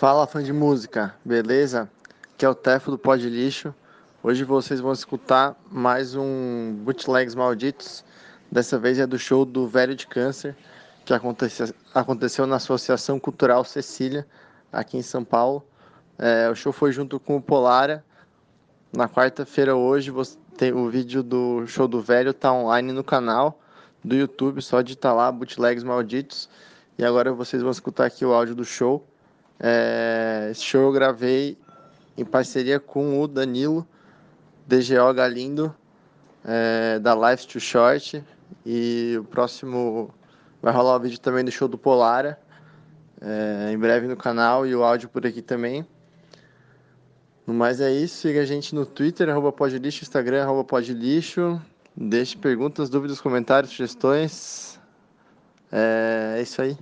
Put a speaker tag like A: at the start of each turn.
A: Fala fã de música, beleza? Que é o Tefo do Pod Lixo. Hoje vocês vão escutar mais um Bootlegs Malditos. Dessa vez é do show do Velho de Câncer, que aconteceu, aconteceu na Associação Cultural Cecília, aqui em São Paulo. É, o show foi junto com o Polara. Na quarta-feira hoje você tem o vídeo do show do Velho tá online no canal do YouTube, só digitar lá Bootlegs Malditos. E agora vocês vão escutar aqui o áudio do show. É, esse show eu gravei em parceria com o Danilo, DGO Galindo, é, da Life to Short. E o próximo vai rolar o vídeo também do show do Polara, é, em breve no canal e o áudio por aqui também. No mais é isso, siga a gente no Twitter, arroba Instagram, arroba. Deixe perguntas, dúvidas, comentários, sugestões. É, é isso aí.